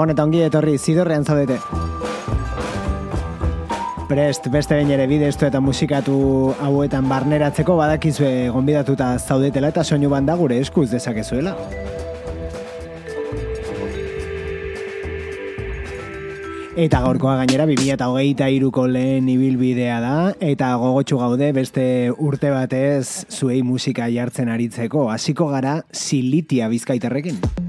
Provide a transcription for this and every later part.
Gabon eta ongi etorri zidorrean zaudete. Prest, beste bain ere bidestu eta musikatu hauetan barneratzeko badakizue gonbidatuta zaudetela eta soinu banda gure eskuz dezakezuela. Eta gaurkoa gainera 2008 iruko lehen ibilbidea da, eta gogotsu gaude beste urte batez zuei musika jartzen aritzeko. Hasiko gara silitia bizkaiterrekin.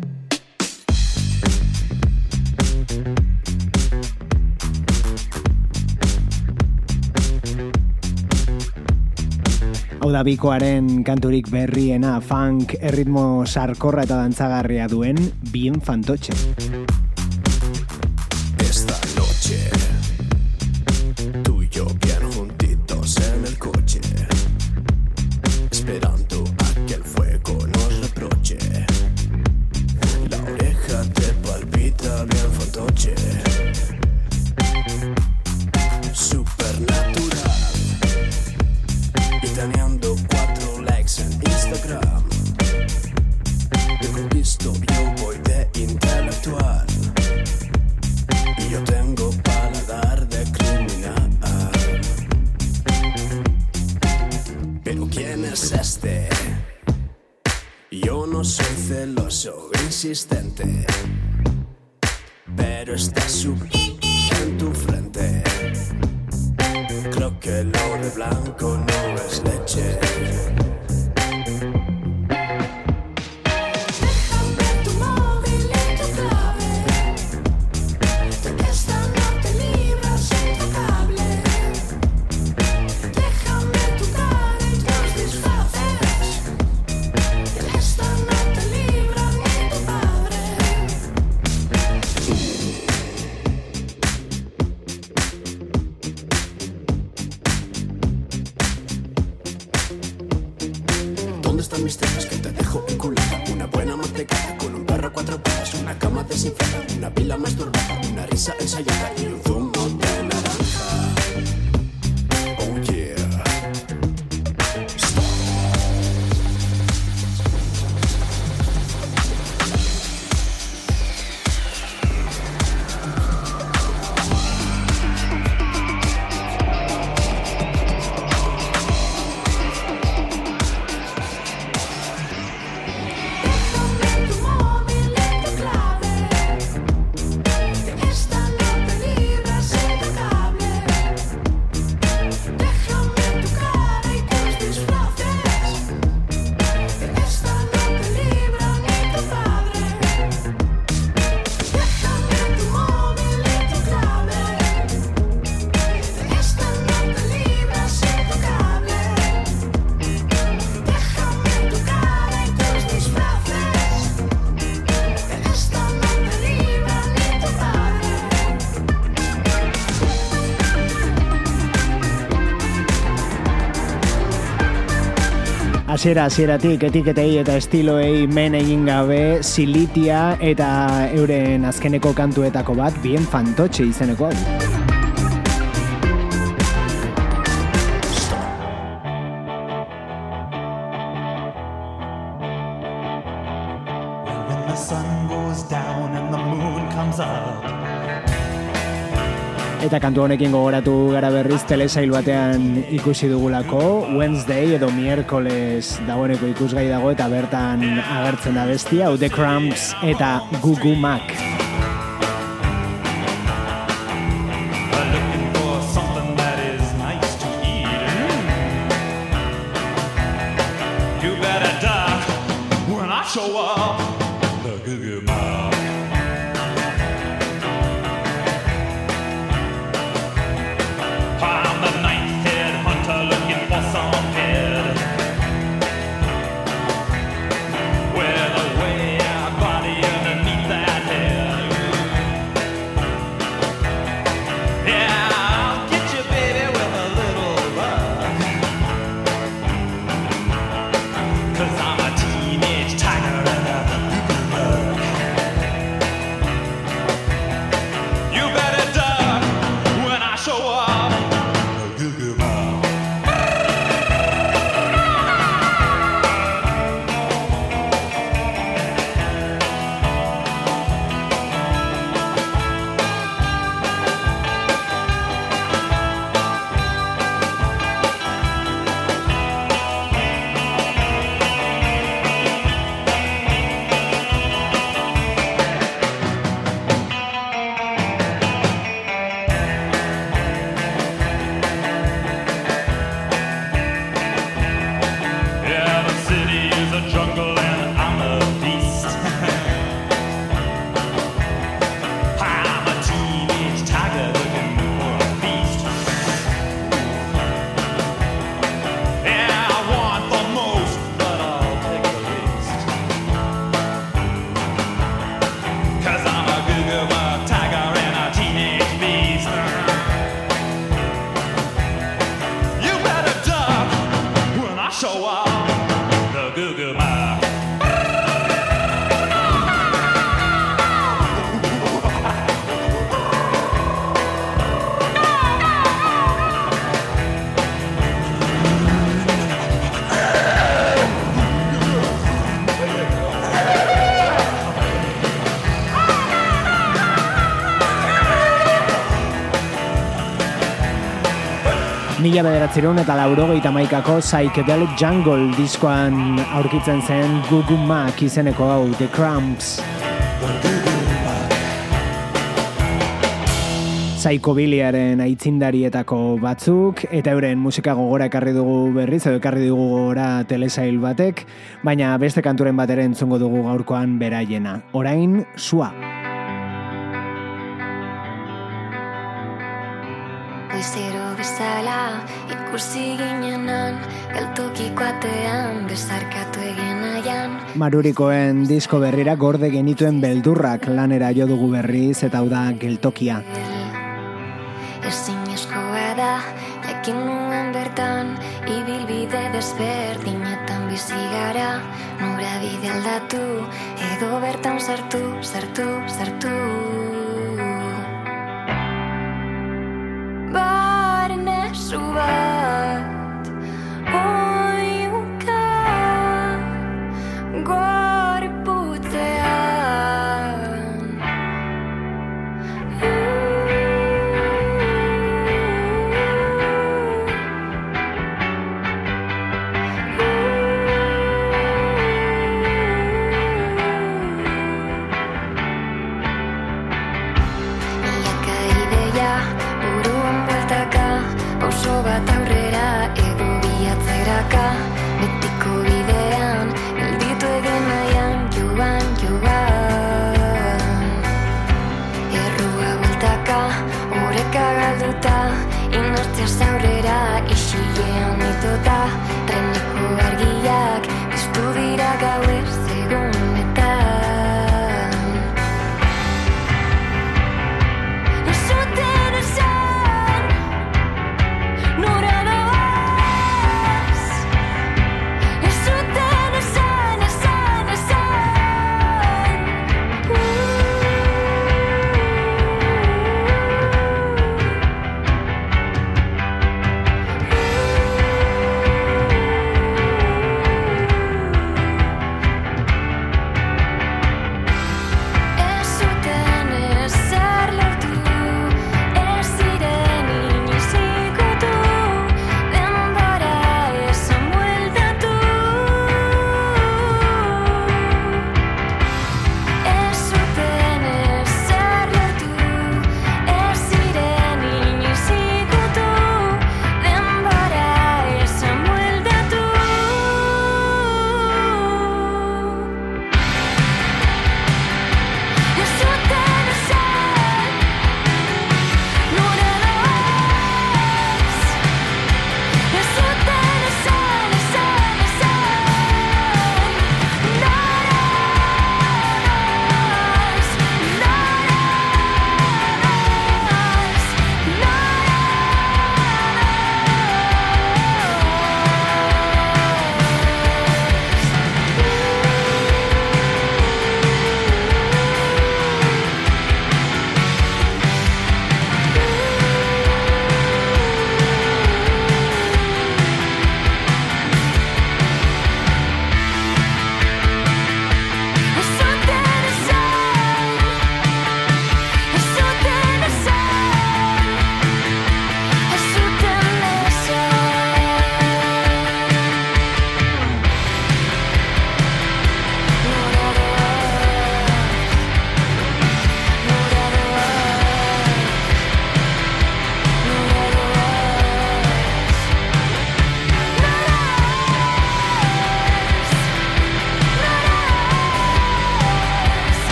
Hau da bikoaren kanturik berriena funk erritmo sarkorra eta dantzagarria duen bien fantotxe. Esta noche tú y yo bien juntitos en el coche esperando a que el fuego nos reproche La oreja te palpita bien fantoche existente. Hasiera hasieratik etiketei eta estiloei men egin gabe silitia eta euren azkeneko kantuetako bat bien fantotxe izeneko hau. Eta kantu honekin gogoratu gara berriz telesail batean ikusi dugulako. Wednesday edo miércoles dagoeneko ikusgai dago eta bertan agertzen da bestia The Cramps eta Gugu Mac. Show up. Mila bederatzeron eta laurogeita maikako Psychedelic Jungle diskoan aurkitzen zen Gugu Mac izeneko hau, The Cramps. Psychobiliaren aitzindarietako batzuk, eta euren musika gogora ekarri dugu berriz, edo ekarri dugu gogora telesail batek, baina beste kanturen bat ere entzungo dugu gaurkoan beraiena. Orain, sua. Goizero bezala ikusi ginenan Galtokiko atean besarkatu egin aian Marurikoen disko berrira gorde genituen beldurrak lanera jo dugu berriz eta hau da geltokia. Ezin eskoa da jakin nuen bertan Ibilbide desberdinetan bizi gara. Nora bide aldatu edo bertan sartu, sartu, sartu. Barne survive.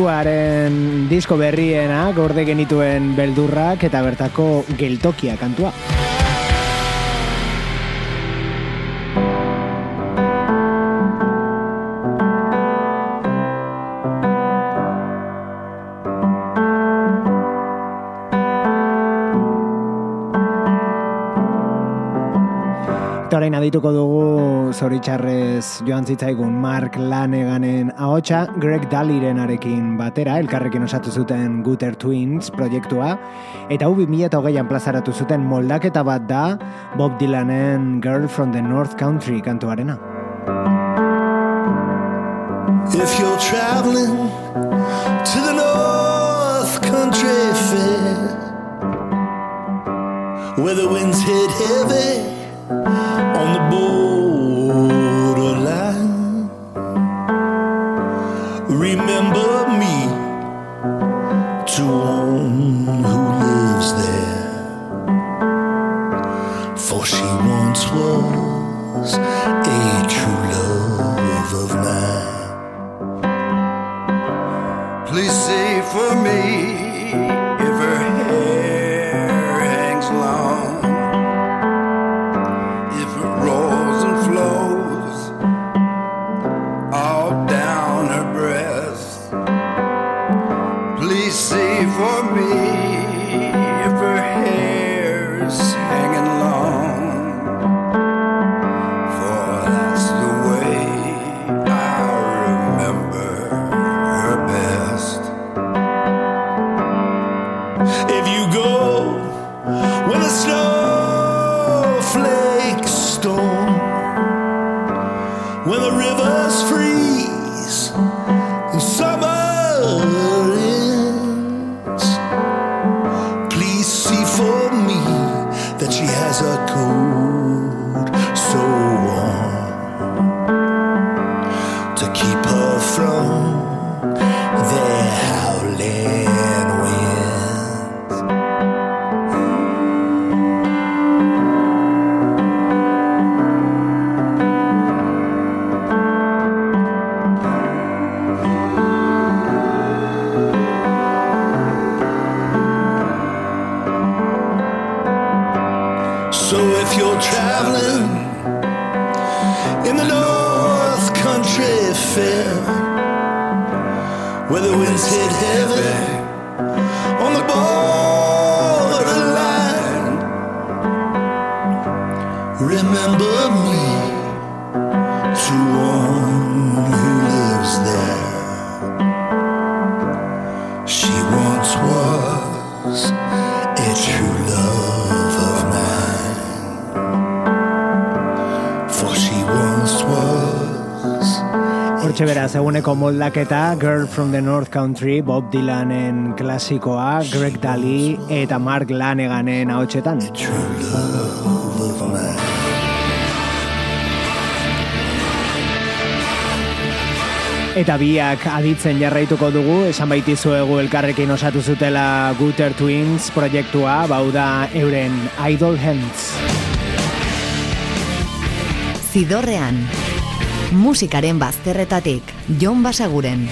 Suaren disko berriena gorde genituen beldurrak eta bertako geltokia kantua. Orain adituko dugu zoritxarrez joan zitzaigun Mark Laneganen ahotsa Greg Daliren arekin batera, elkarrekin osatu zuten Gutter Twins proiektua, eta hau 2008an plazaratu zuten moldaketa bat da Bob Dylanen Girl from the North Country kantuarena. If you're traveling to the North Country Fair, where the winds hit heavy on the borderline, freeze. Moldaketa Girl from the North Country, Bob Dylanen klasikoa, Greg Daly eta Mark Laneganen ahotsetan. mine. Eta biak aditzen jarraituko dugu, esan baitizuegu elkarrekin osatu zutela Gutter Twins proiektua, bau da euren Idol Hands. Zidorrean. Musikaren bazterretatik, Jon Basaguren.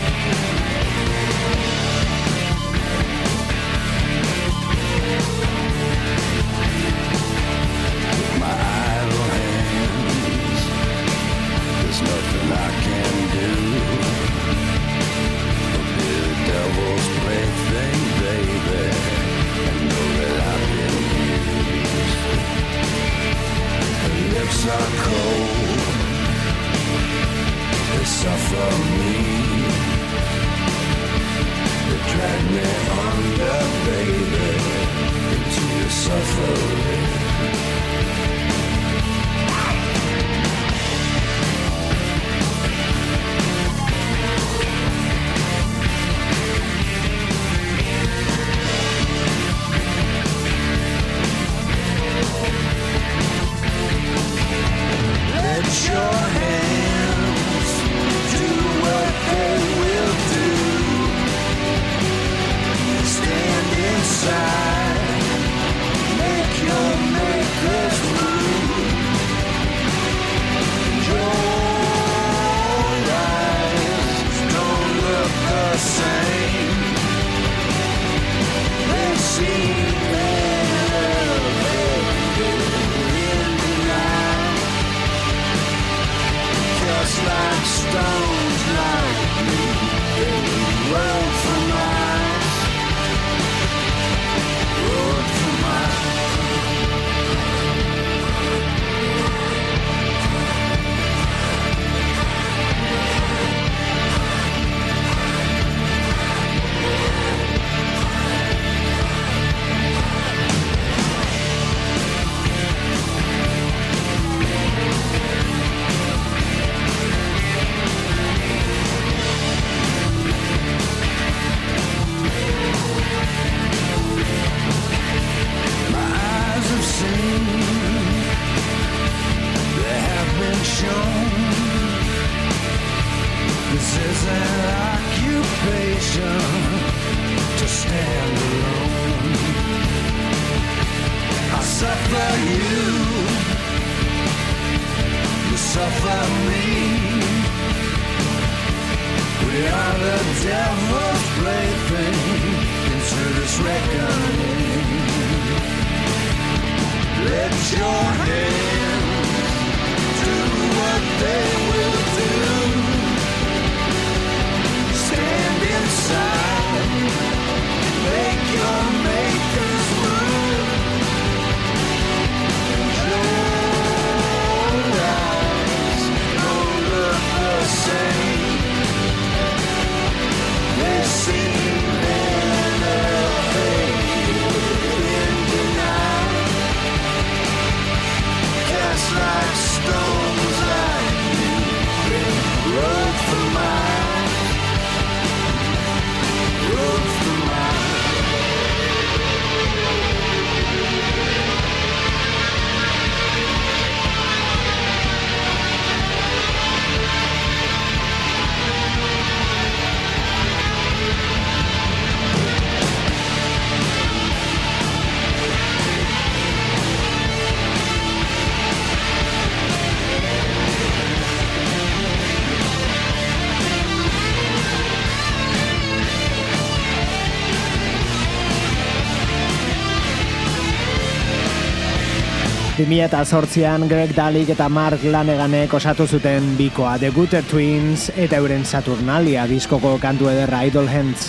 2008an Greg Dalik eta Mark Laneganek osatu zuten bikoa The Gutter Twins eta euren Saturnalia diskoko kantu ederra Idol Hands.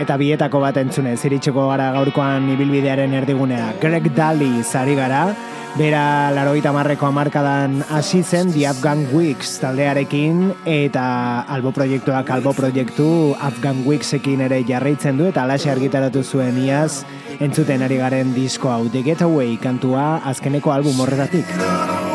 Eta bietako bat entzunez, iritsuko gara gaurkoan ibilbidearen erdigunea Greg Daly zari gara, bera laroita marreko amarkadan hasi zen The Afghan Weeks taldearekin, eta albo proiektuak albo proiektu Afghan Weeksekin ere jarraitzen du, eta alaxe argitaratu zuen iaz, entzuten ari garen disko hau The Getaway kantua azkeneko album horretatik.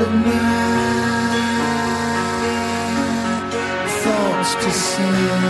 All of my thoughts to send.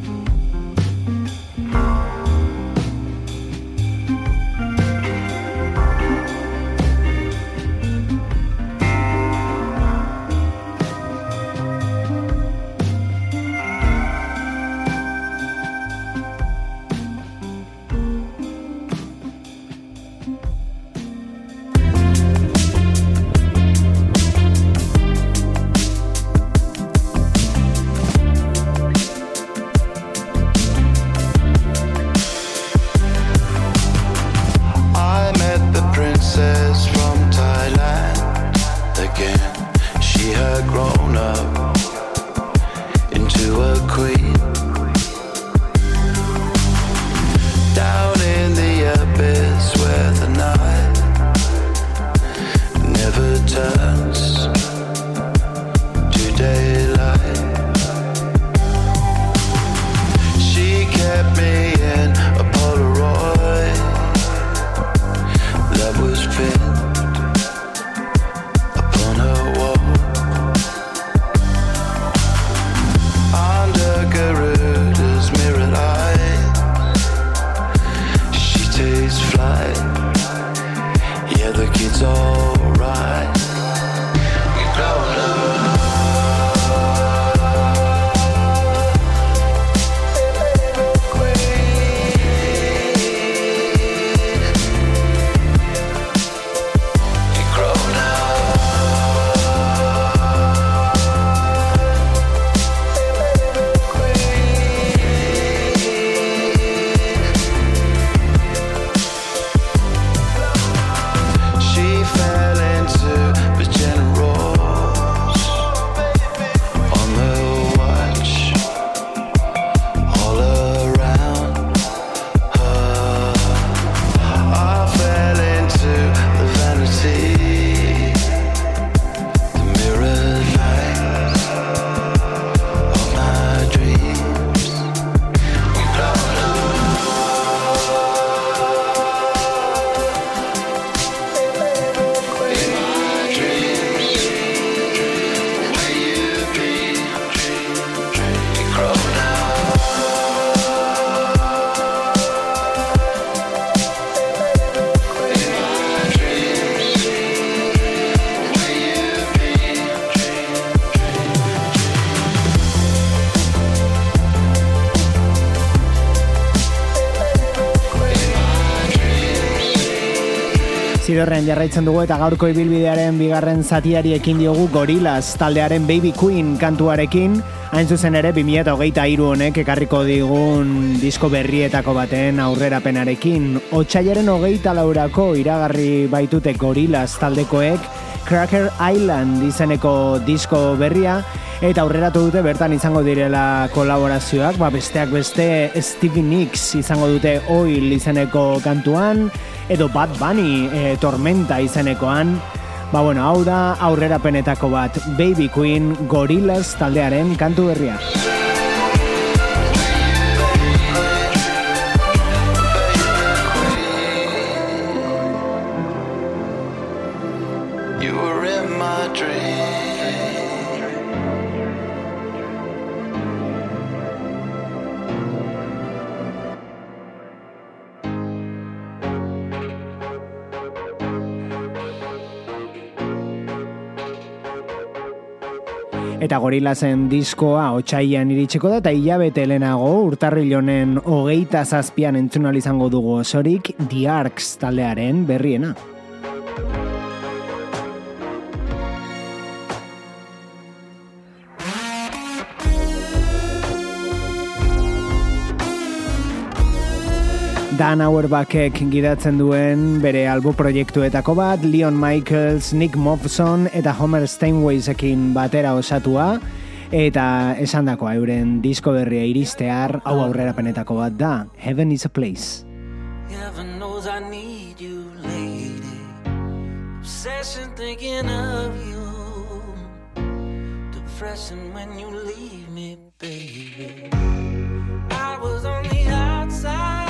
Zidorren jarraitzen dugu eta gaurko ibilbidearen bigarren zatiari ekin diogu Gorillaz taldearen Baby Queen kantuarekin, hain zuzen ere 20hogeita iru honek ekarriko digun disko berrietako baten aurrerapenarekin. Otsailaren hogeita laurako iragarri baitute Gorillaz taldekoek Cracker Island izeneko disko berria, eta aurreratu dute bertan izango direla kolaborazioak, ba besteak beste Stevie Nicks izango dute Oil izeneko kantuan, edo Bad Bunny e, Tormenta izenekoan, ba bueno, hau da aurrerapenetako bat Baby Queen Gorillaz taldearen kantu berria. Eta gorilazen diskoa otxaian iritsiko da eta hilabete lehenago urtarril honen hogeita zazpian entzun ahal izango dugu osorik The Arcs taldearen berriena. Dan Auerbachek gidatzen duen bere albo proiektuetako bat, Leon Michaels, Nick Mofson eta Homer Steinwaysekin batera osatua, eta esandakoa euren disko berria iristear, hau aurrerapenetako bat da, Heaven is a Place. Heaven knows I need you, lady. Obsession thinking of you. Depression when you leave me, baby. I was on the outside.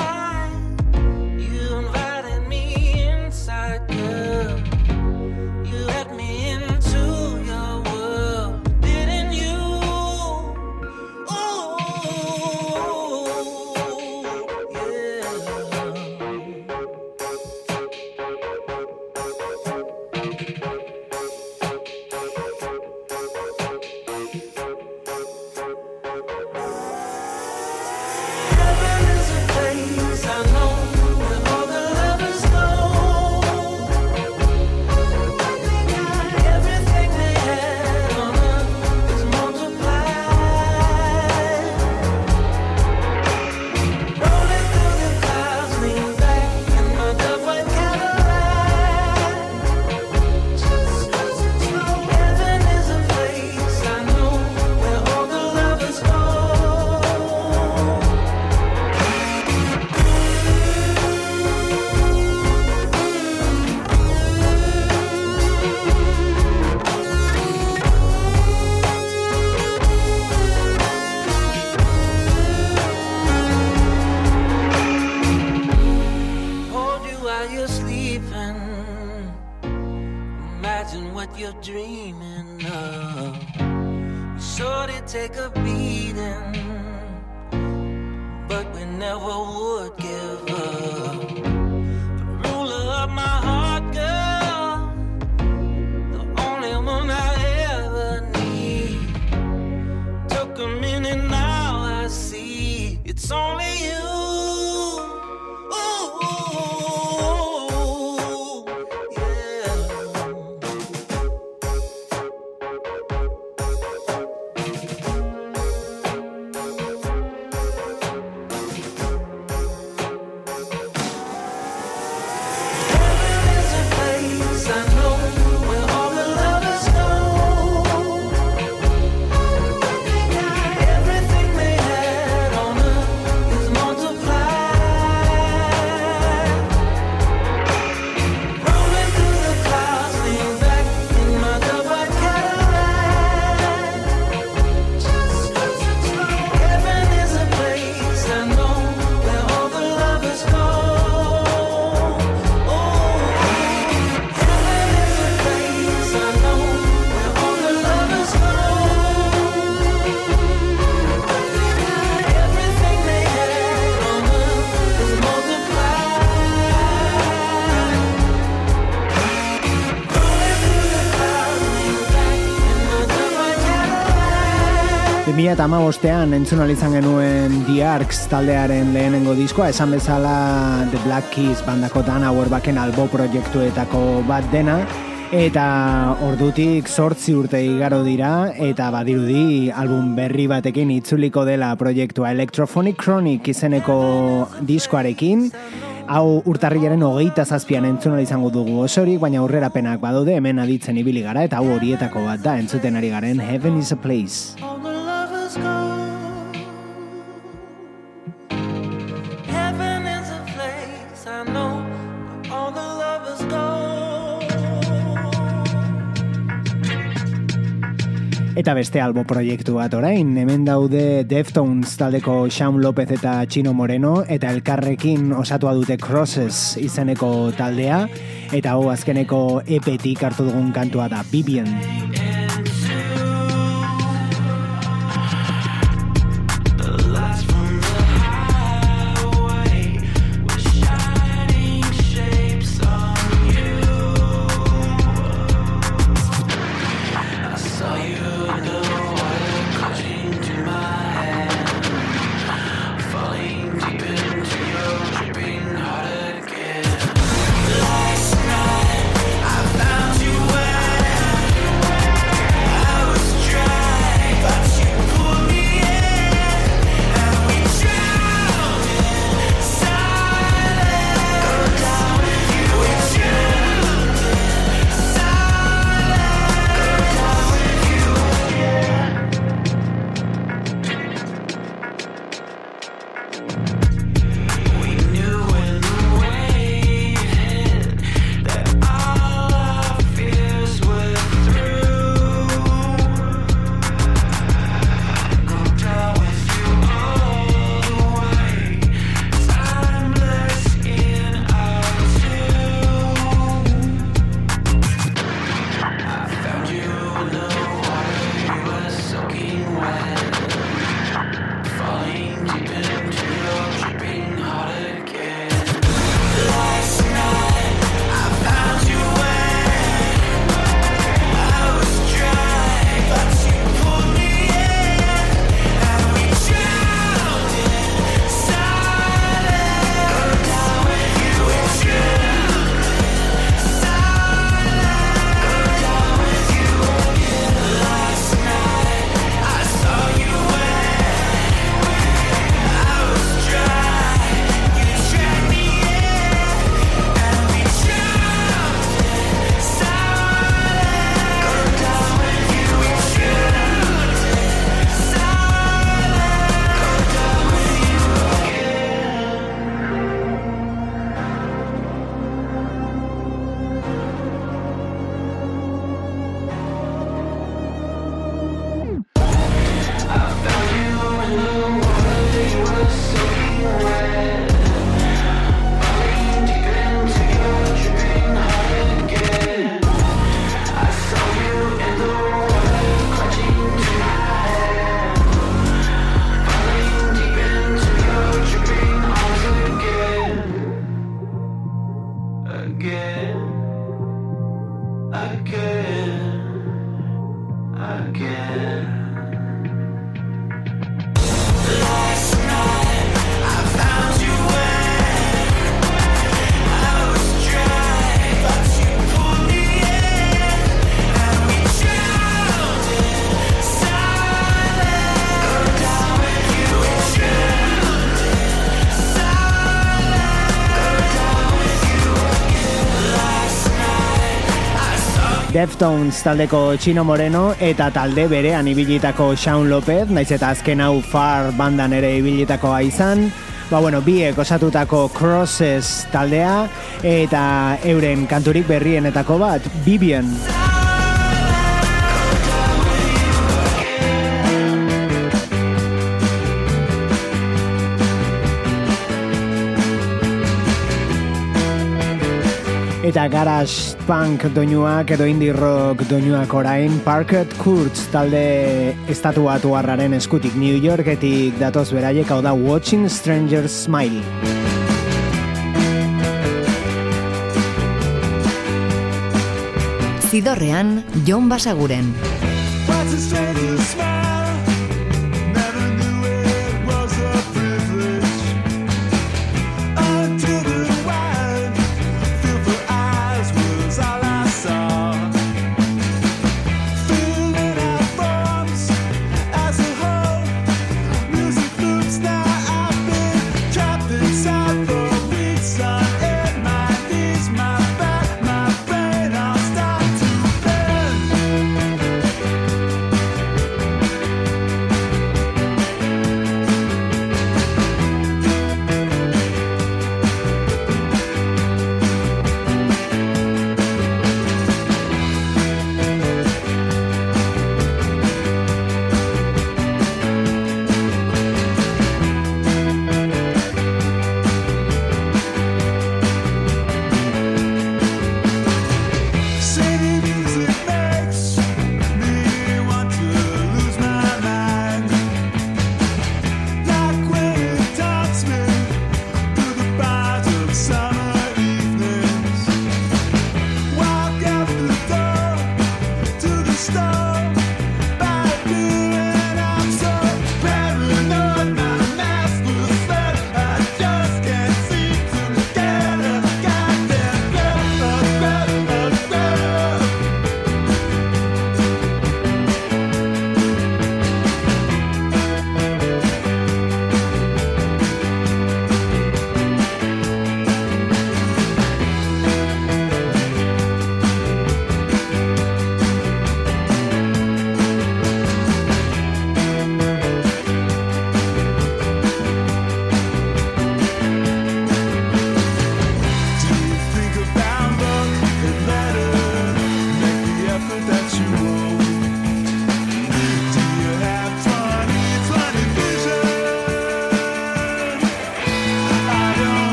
could be 2008an entzun izan genuen The Arcs taldearen lehenengo diskoa, esan bezala The Black Keys bandako Dan Auerbaken albo proiektuetako bat dena, eta ordutik sortzi urte igaro dira, eta badirudi album berri batekin itzuliko dela proiektua Electrophonic Chronic izeneko diskoarekin, Hau urtarrilaren hogeita zazpian entzun izango dugu osorik, baina aurrerapenak badaude hemen aditzen ibili gara, eta hau horietako bat da entzuten ari garen Heaven is a Place. Eta beste albo proiektu bat orain, hemen daude Deftones taldeko Shaun Lopez eta Chino Moreno, eta elkarrekin osatua dute Crosses izeneko taldea, eta hau azkeneko epetik hartu dugun kantua da Vivian. Deftones taldeko Chino Moreno eta talde berean ibilitako Shaun Lopez, naiz eta azken hau far bandan ere ibilitakoa izan, ba bueno, biek osatutako Crosses taldea eta euren kanturik berrienetako bat, Vivian. Eta garage punk doinuak edo indie rock doinuak orain Parket Kurtz talde estatuatu harraren eskutik New Yorketik datoz beraiek hau da Watching Strangers Smile. Zidorrean, Jon Basaguren. What's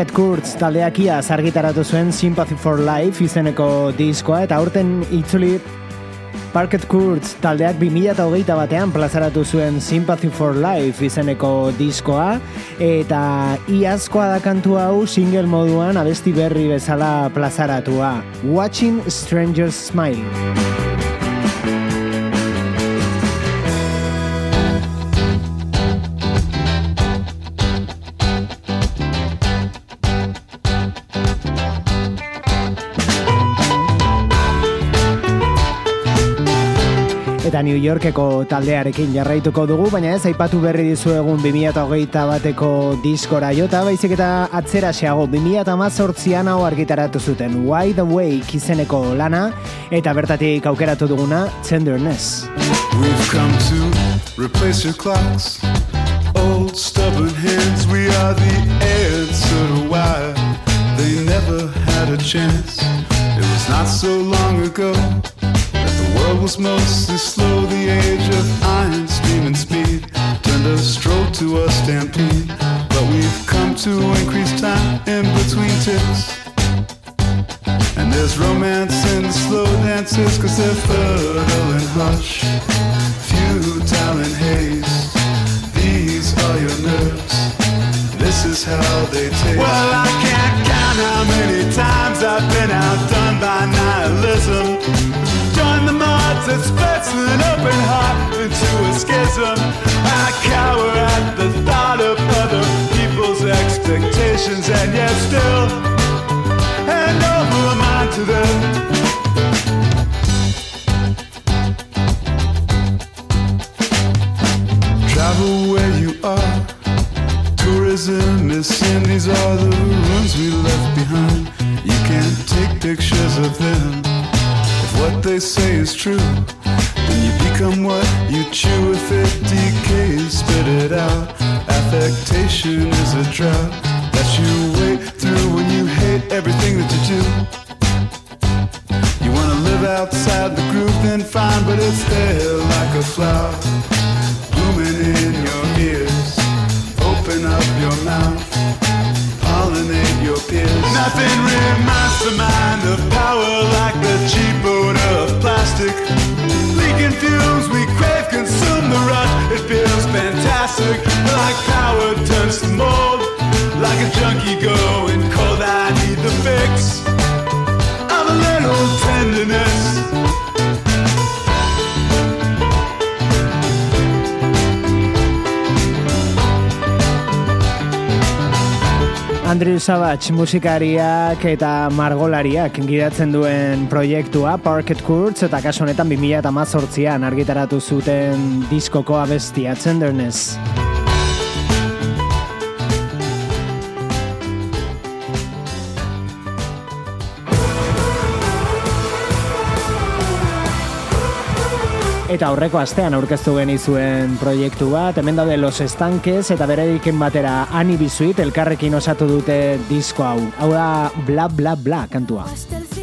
Parket Kurtz taldeak iaz argitaratu zuen Sympathy for Life izeneko diskoa eta aurten itzuli Parket Kurtz taldeak 2008 batean plazaratu zuen Sympathy for Life izeneko diskoa eta iazkoa da kantu hau single moduan abesti berri bezala plazaratua. Watching Strangers Smile New Yorkeko taldearekin jarraituko dugu, baina ez aipatu berri dizuegun 2008 bateko diskora jota, baizik eta atzera xeago 2008an hau argitaratu zuten Wide Awake izeneko lana, eta bertatik aukeratu duguna Tenderness. We've come to replace your clocks. Old stubborn hands, we are the answer why they never had a chance. It was not so long ago the world was mostly slow. The age of iron, steam, and speed turned a stroll to a stampede. But we've come to increase time in between ticks. And there's romance in the slow dances Cause they're fertile and hush Futile and haze These are your nerves This is how they taste Well, I can't count how many times I've been outdone by nihilism Join the mods that splits an open heart into a schism I cower at the thought of other people's expectations and yet still hand over mind to them. Travel where you are. Tourism is sin. These are the rooms we left behind. You can't take pictures of them. What they say is true, then you become what you chew. If it decays, spit it out. Affectation is a drought that you wait through when you hate everything that you do. You wanna live outside the group, then fine, but it's there like a flower blooming in your ears. Open up your mouth, pollinate your peers. Nothing reminds the mind Andrew Savage musikariak eta margolariak gidatzen duen proiektua Parket Courts eta kasu honetan 2018an argitaratu zuten diskoko abestia Tenderness. Eta aurreko astean aurkeztu genizuen proiektu bat, hemen daude Los Estanques eta bereikin batera Ani Bizuit elkarrekin osatu dute disko hau. Hau da bla bla bla kantua. Hasta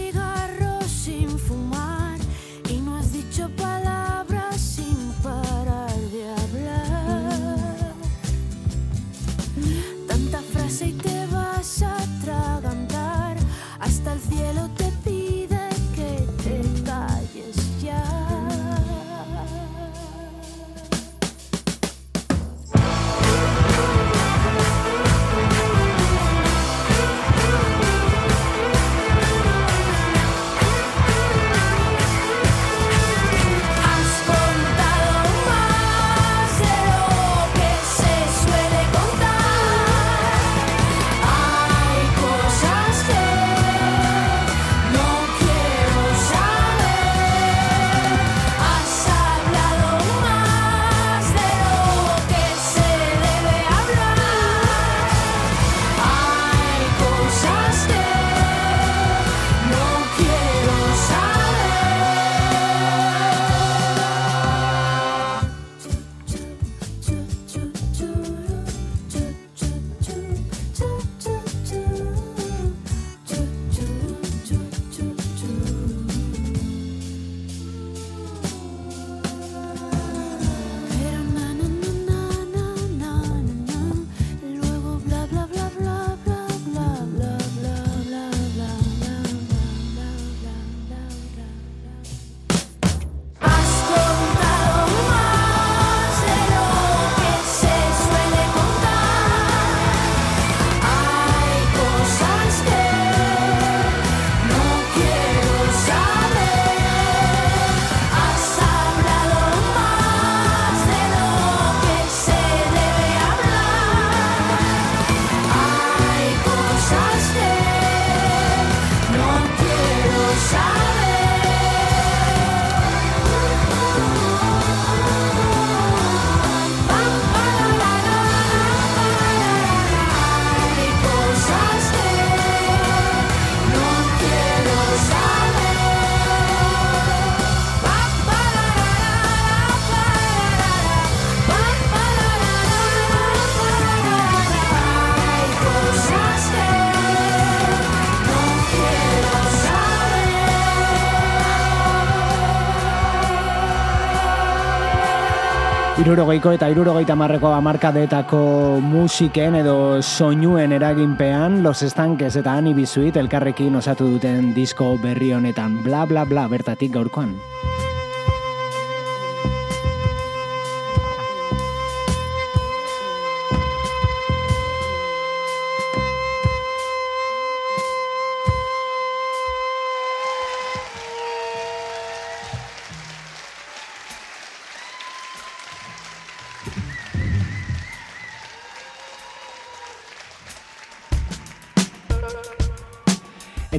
Irurogeiko eta irurogeita marreko amarkadetako musiken edo soinuen eraginpean Los Estanques eta Ani Bizuit elkarrekin osatu duten disko berri honetan bla bla bla bertatik gaurkoan.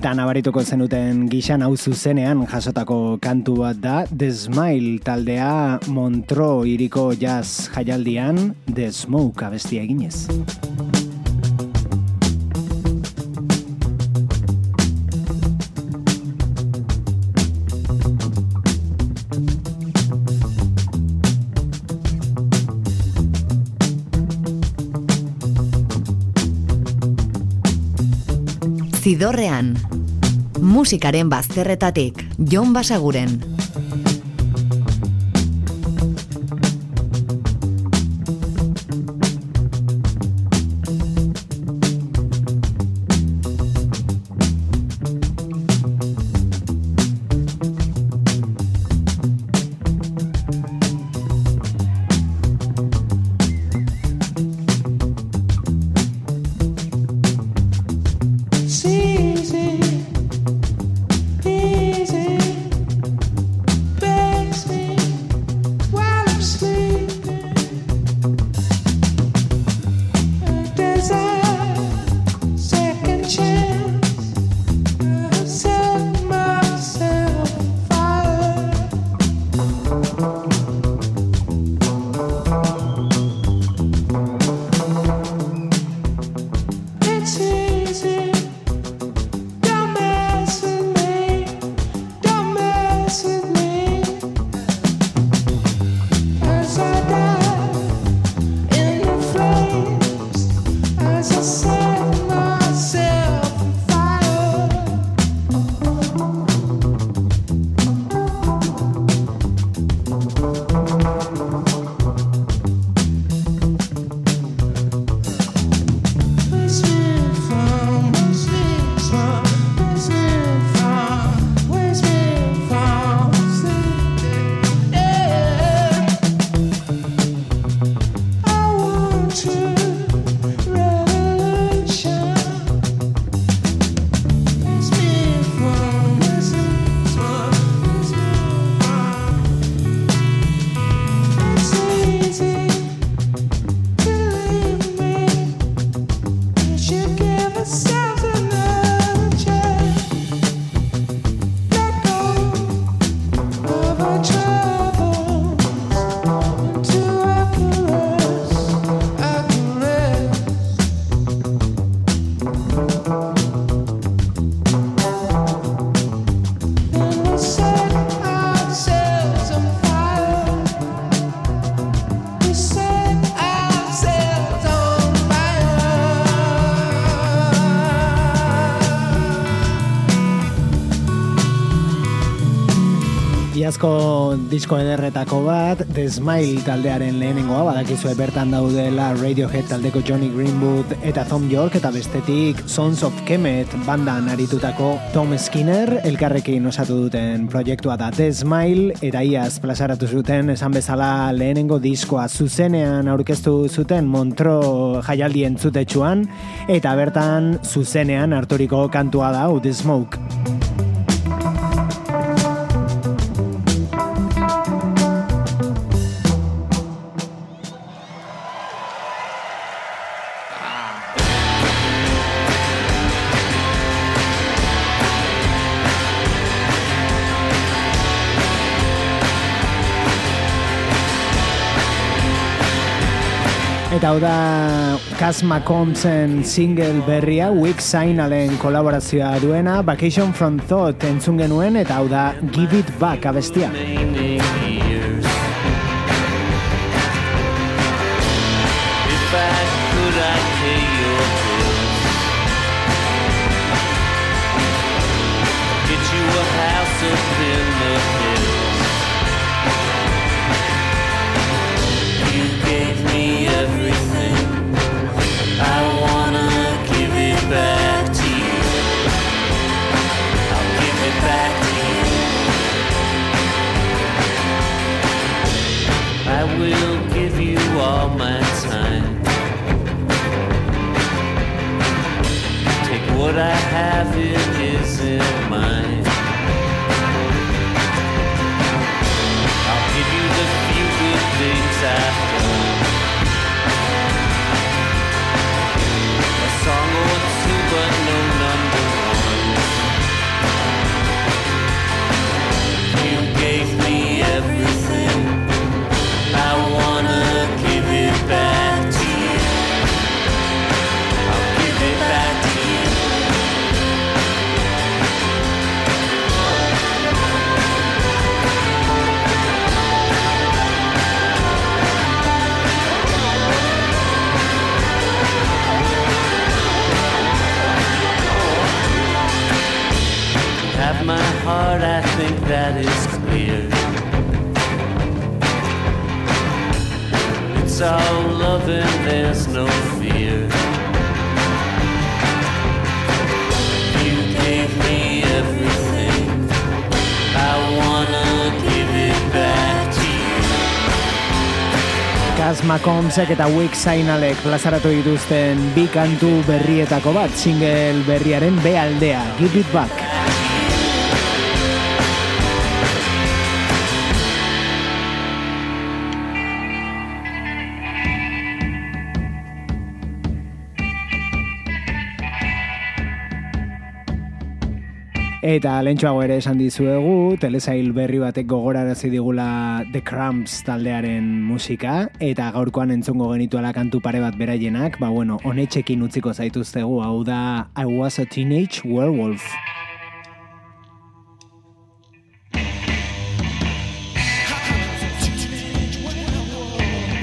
Eta nabarituko zenuten gixan hau zuzenean jasotako kantu bat da The Smile taldea Montro iriko jazz jaialdian The Smoke abestia eginez. Zidorrean. Musikaren bazterretatik, Jon Basaguren. Disko ederretako bat, The Smile taldearen lehenengoa, badakizue bertan daudela Radiohead taldeko Johnny Greenwood eta Tom York, eta bestetik Sons of Kemet bandan aritutako Tom Skinner, elkarrekin osatu duten proiektua da The Smile, eta iaz plazaratu zuten esan bezala lehenengo diskoa zuzenean aurkeztu zuten Montro jaialdi entzutetsuan, eta bertan zuzenean harturiko kantua da, The Smoke. Hau da Cass McCombsen single berria Wick Signalen kolaborazioa duena Vacation from Thought entzun genuen eta hau da Give It Back abestia. If I could, I'd mine. heart, I think that is clear. It's all love and there's no fear. You gave me everything, I wanna give it back to you. Kazma Komsek eta Wix Zainalek plazaratu dituzten bi kantu berrietako bat, single berriaren B aldea, Give It Back. Eta lentsuago ere esan dizuegu, telesail berri batek gogorarazi digula The Cramps taldearen musika, eta gaurkoan entzungo genituela kantu pare bat beraienak, ba bueno, honetxekin utziko zaituztegu, hau da I was a teenage werewolf.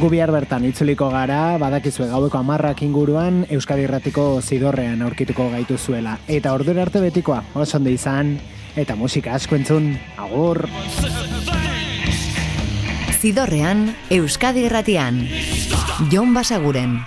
Gu bihar bertan itzuliko gara, badakizue gaueko amarrak inguruan Euskadi Irratiko zidorrean aurkituko gaitu zuela. Eta ordura arte betikoa, oso ondo izan, eta musika asko entzun, agur! Zidorrean, Euskadi Irratian. Jon Basaguren.